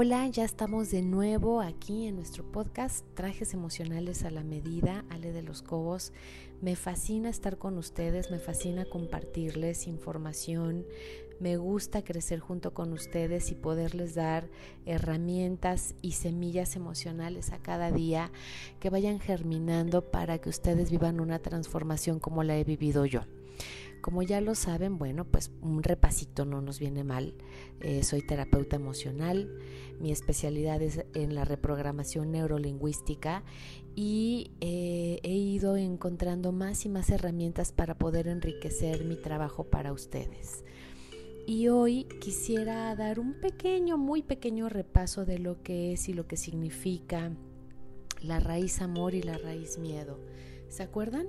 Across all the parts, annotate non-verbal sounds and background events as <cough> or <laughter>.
Hola, ya estamos de nuevo aquí en nuestro podcast Trajes Emocionales a la Medida, Ale de los Cobos. Me fascina estar con ustedes, me fascina compartirles información, me gusta crecer junto con ustedes y poderles dar herramientas y semillas emocionales a cada día que vayan germinando para que ustedes vivan una transformación como la he vivido yo. Como ya lo saben, bueno, pues un repasito no nos viene mal. Eh, soy terapeuta emocional, mi especialidad es en la reprogramación neurolingüística y eh, he ido encontrando más y más herramientas para poder enriquecer mi trabajo para ustedes. Y hoy quisiera dar un pequeño, muy pequeño repaso de lo que es y lo que significa la raíz amor y la raíz miedo. ¿Se acuerdan?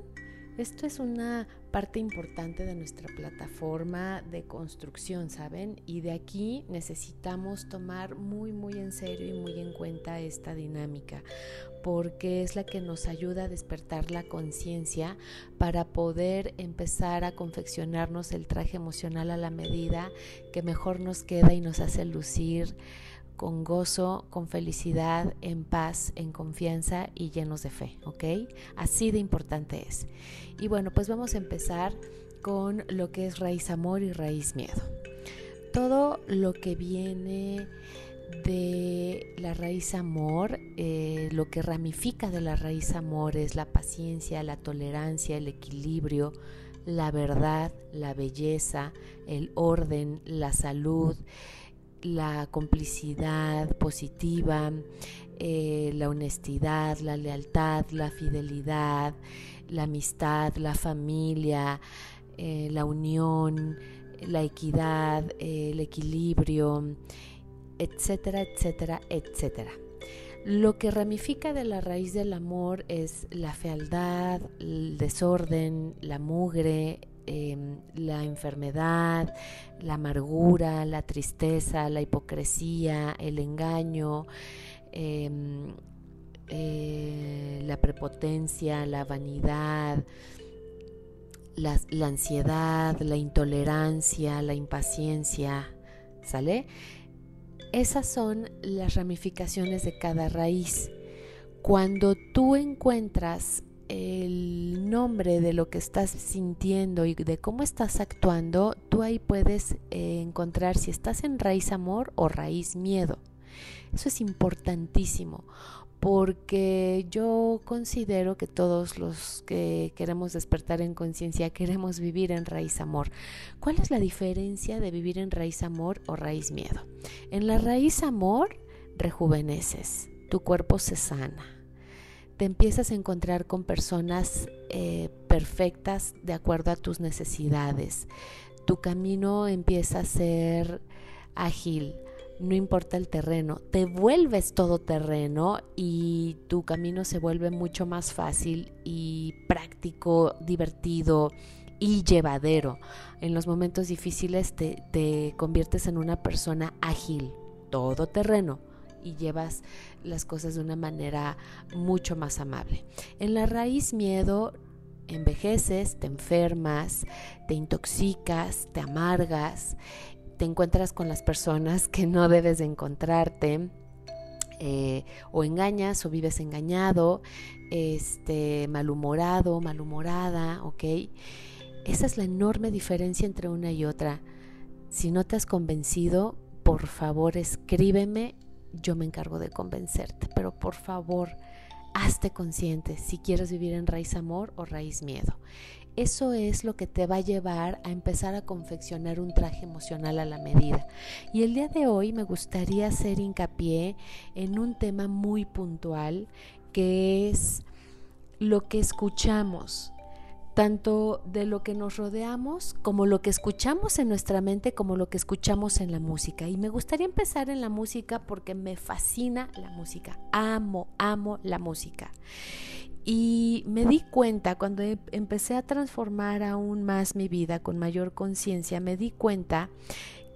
Esto es una parte importante de nuestra plataforma de construcción, ¿saben? Y de aquí necesitamos tomar muy, muy en serio y muy en cuenta esta dinámica, porque es la que nos ayuda a despertar la conciencia para poder empezar a confeccionarnos el traje emocional a la medida que mejor nos queda y nos hace lucir con gozo, con felicidad, en paz, en confianza y llenos de fe, ¿ok? Así de importante es. Y bueno, pues vamos a empezar con lo que es raíz amor y raíz miedo. Todo lo que viene de la raíz amor, eh, lo que ramifica de la raíz amor es la paciencia, la tolerancia, el equilibrio, la verdad, la belleza, el orden, la salud la complicidad positiva, eh, la honestidad, la lealtad, la fidelidad, la amistad, la familia, eh, la unión, la equidad, el equilibrio, etcétera, etcétera, etcétera. Lo que ramifica de la raíz del amor es la fealdad, el desorden, la mugre, Em, la enfermedad, la amargura, la tristeza, la hipocresía, el engaño, em, eh, la prepotencia, la vanidad, la, la ansiedad, la intolerancia, la impaciencia, ¿sale? Esas son las ramificaciones de cada raíz. Cuando tú encuentras el nombre de lo que estás sintiendo y de cómo estás actuando, tú ahí puedes eh, encontrar si estás en raíz amor o raíz miedo. Eso es importantísimo porque yo considero que todos los que queremos despertar en conciencia queremos vivir en raíz amor. ¿Cuál es la diferencia de vivir en raíz amor o raíz miedo? En la raíz amor rejuveneces, tu cuerpo se sana te empiezas a encontrar con personas eh, perfectas de acuerdo a tus necesidades. Tu camino empieza a ser ágil, no importa el terreno, te vuelves todo terreno y tu camino se vuelve mucho más fácil y práctico, divertido y llevadero. En los momentos difíciles te, te conviertes en una persona ágil, todo terreno y llevas las cosas de una manera mucho más amable. En la raíz miedo envejeces, te enfermas, te intoxicas, te amargas, te encuentras con las personas que no debes de encontrarte. Eh, o engañas o vives engañado, este, malhumorado, malhumorada, ¿ok? Esa es la enorme diferencia entre una y otra. Si no te has convencido, por favor escríbeme yo me encargo de convencerte, pero por favor, hazte consciente si quieres vivir en raíz amor o raíz miedo. Eso es lo que te va a llevar a empezar a confeccionar un traje emocional a la medida. Y el día de hoy me gustaría hacer hincapié en un tema muy puntual que es lo que escuchamos tanto de lo que nos rodeamos como lo que escuchamos en nuestra mente como lo que escuchamos en la música. Y me gustaría empezar en la música porque me fascina la música, amo, amo la música. Y me di cuenta cuando em, empecé a transformar aún más mi vida con mayor conciencia, me di cuenta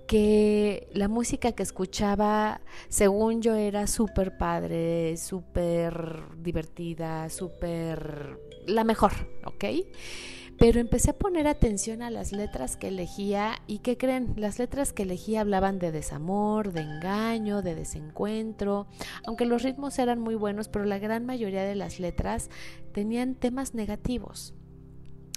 que la música que escuchaba, según yo, era súper padre, súper divertida, súper la mejor, ¿ok? pero empecé a poner atención a las letras que elegía y ¿qué creen? Las letras que elegía hablaban de desamor, de engaño, de desencuentro, aunque los ritmos eran muy buenos, pero la gran mayoría de las letras tenían temas negativos.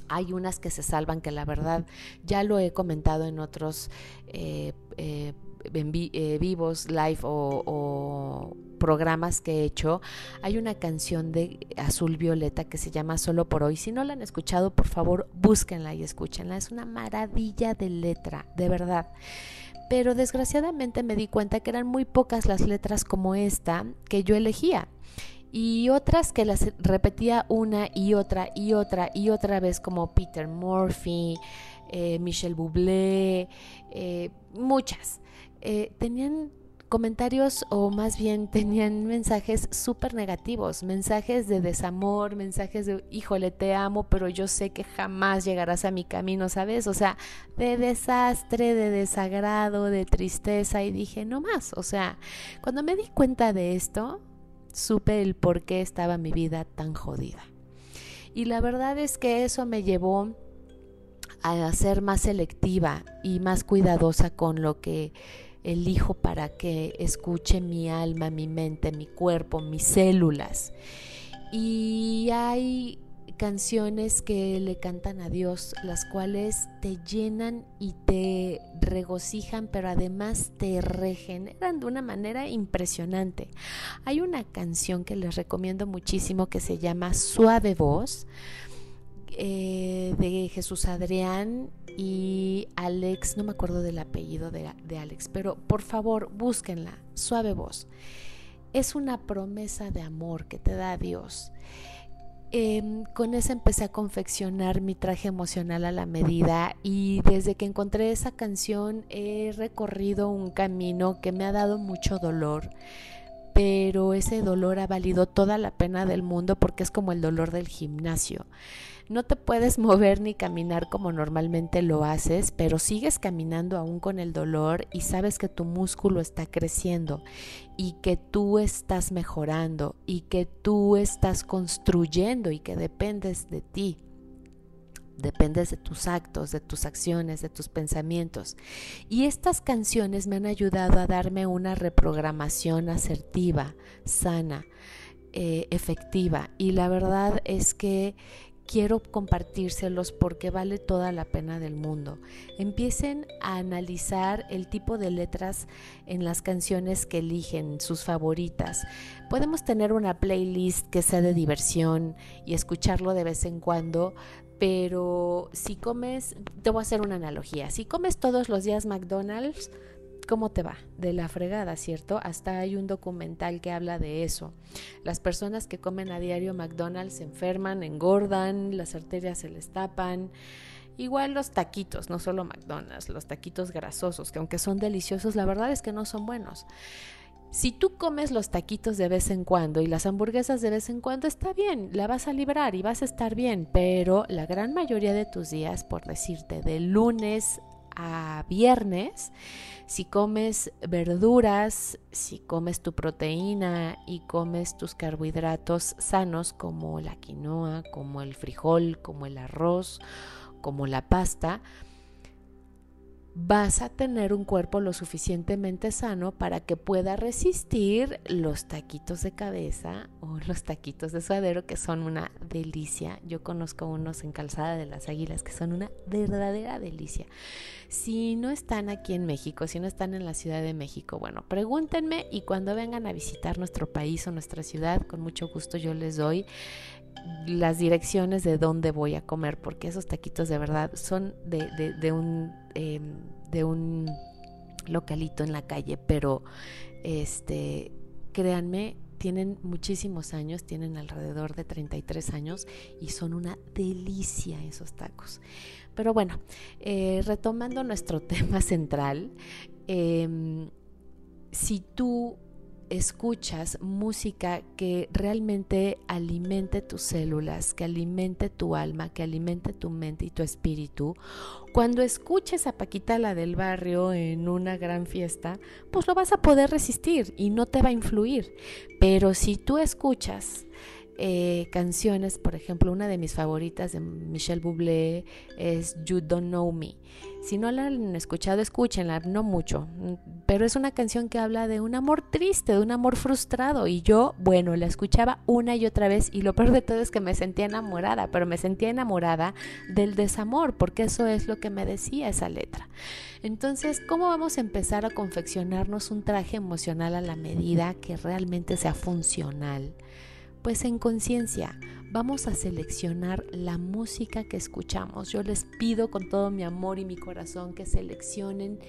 Hay unas que se salvan que la verdad ya lo he comentado en otros eh, eh, eh, vivos, live o, programas que he hecho, hay una canción de Azul Violeta que se llama Solo por hoy. Si no la han escuchado, por favor, búsquenla y escúchenla. Es una maravilla de letra, de verdad. Pero desgraciadamente me di cuenta que eran muy pocas las letras como esta que yo elegía y otras que las repetía una y otra y otra y otra vez como Peter Murphy, eh, Michel Bublé, eh, muchas. Eh, tenían comentarios o más bien <laughs> tenían mensajes súper negativos, mensajes de desamor, mensajes de, híjole, te amo, pero yo sé que jamás llegarás a mi camino, ¿sabes? O sea, de desastre, de desagrado, de tristeza y dije, no más, o sea, cuando me di cuenta de esto, supe el por qué estaba mi vida tan jodida. Y la verdad es que eso me llevó a ser más selectiva y más cuidadosa con lo que elijo para que escuche mi alma, mi mente, mi cuerpo, mis células. Y hay canciones que le cantan a Dios, las cuales te llenan y te regocijan, pero además te regeneran de una manera impresionante. Hay una canción que les recomiendo muchísimo que se llama Suave Voz eh, de Jesús Adrián y Alex, no me acuerdo del apellido de, de Alex, pero por favor búsquenla, Suave Voz. Es una promesa de amor que te da Dios. Em, con esa empecé a confeccionar mi traje emocional a la medida y desde que encontré esa canción he recorrido un camino que me ha dado mucho dolor, pero ese dolor ha valido toda la pena del mundo porque es como el dolor del gimnasio. No te puedes <laughs> mover ni caminar como normalmente lo haces, pero sigues caminando aún con el dolor y sabes que tu músculo está creciendo y que tú estás mejorando y que tú estás construyendo y que dependes de ti. Dependes de tus actos, de tus acciones, de tus pensamientos. Y estas canciones me han ayudado a darme una reprogramación asertiva, sana, eh, efectiva. Y la verdad es que quiero compartírselos porque vale toda la pena del mundo. Empiecen a analizar el tipo de letras en las canciones que eligen, sus favoritas. Podemos tener una playlist que sea de diversión y escucharlo de vez en cuando, pero si comes, te voy a hacer una analogía, si comes todos los días McDonald's, ¿Cómo te va? De la fregada, ¿cierto? Hasta hay un documental que habla de eso. Las personas que comen a diario McDonald's se enferman, engordan, las arterias se les tapan. Igual los taquitos, no solo McDonald's, los taquitos grasosos, que aunque son deliciosos, la verdad es que no son buenos. Si tú comes los taquitos de vez en cuando y las hamburguesas de vez en cuando, está bien, la vas a librar y vas a estar bien, pero la gran mayoría de tus días, por decirte, de lunes a viernes, si comes verduras, si comes tu proteína y comes tus carbohidratos sanos como la quinoa, como el frijol, como el arroz, como la pasta, vas a tener un cuerpo lo suficientemente sano para que pueda resistir los taquitos de cabeza o los taquitos de suadero que son una delicia. Yo conozco unos en Calzada de las Águilas que son una verdadera delicia. Si no están aquí en México, si no están en la Ciudad de México, bueno, pregúntenme y cuando vengan a visitar nuestro país o nuestra ciudad, con mucho gusto yo les doy las direcciones de dónde voy a comer, porque esos taquitos de verdad son de, un, em, de un localito en la calle, pero este, créanme, tienen muchísimos años, tienen alrededor de 33 años y son una delicia esos tacos. Pero bueno, eh, retomando nuestro <laughs> tema central, em, si tú escuchas música que realmente alimente tus células, que alimente tu alma, que alimente tu mente y tu espíritu, cuando escuches a Paquita la del barrio en una gran fiesta, pues lo vas a poder resistir y no te va a influir. Pero si tú escuchas eh, canciones, por ejemplo, una de mis favoritas de Michelle Bublé es You Don't Know Me. Si no la han escuchado, escúchenla, no mucho, pero es una canción que habla de un amor triste, de un amor frustrado y yo, bueno, la escuchaba una y otra vez y lo peor de todo es que me sentía enamorada, pero me sentía enamorada del desamor, porque eso es lo que me decía esa letra. Entonces, ¿cómo vamos a empezar a confeccionarnos un traje emocional a la medida que realmente sea funcional? Pues en conciencia, vamos a seleccionar la música que escuchamos. Yo les pido con todo mi amor y mi corazón que seleccionen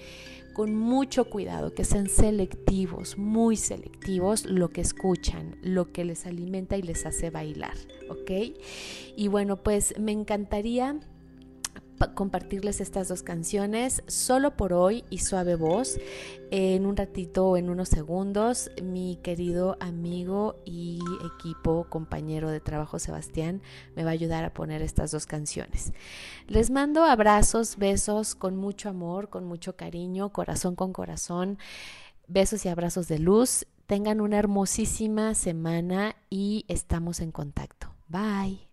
con mucho cuidado, que sean selectivos, muy selectivos lo que escuchan, lo que les alimenta y les hace bailar, ¿ok? Y bueno, pues me encantaría compartirles estas dos canciones solo por hoy y suave voz. En un ratito, en unos segundos, mi querido amigo y equipo, compañero de trabajo Sebastián, me va a ayudar a poner estas dos canciones. Les mando abrazos, besos con mucho amor, con mucho cariño, corazón con corazón, besos y abrazos de luz. Tengan una hermosísima semana y estamos en contacto. Bye.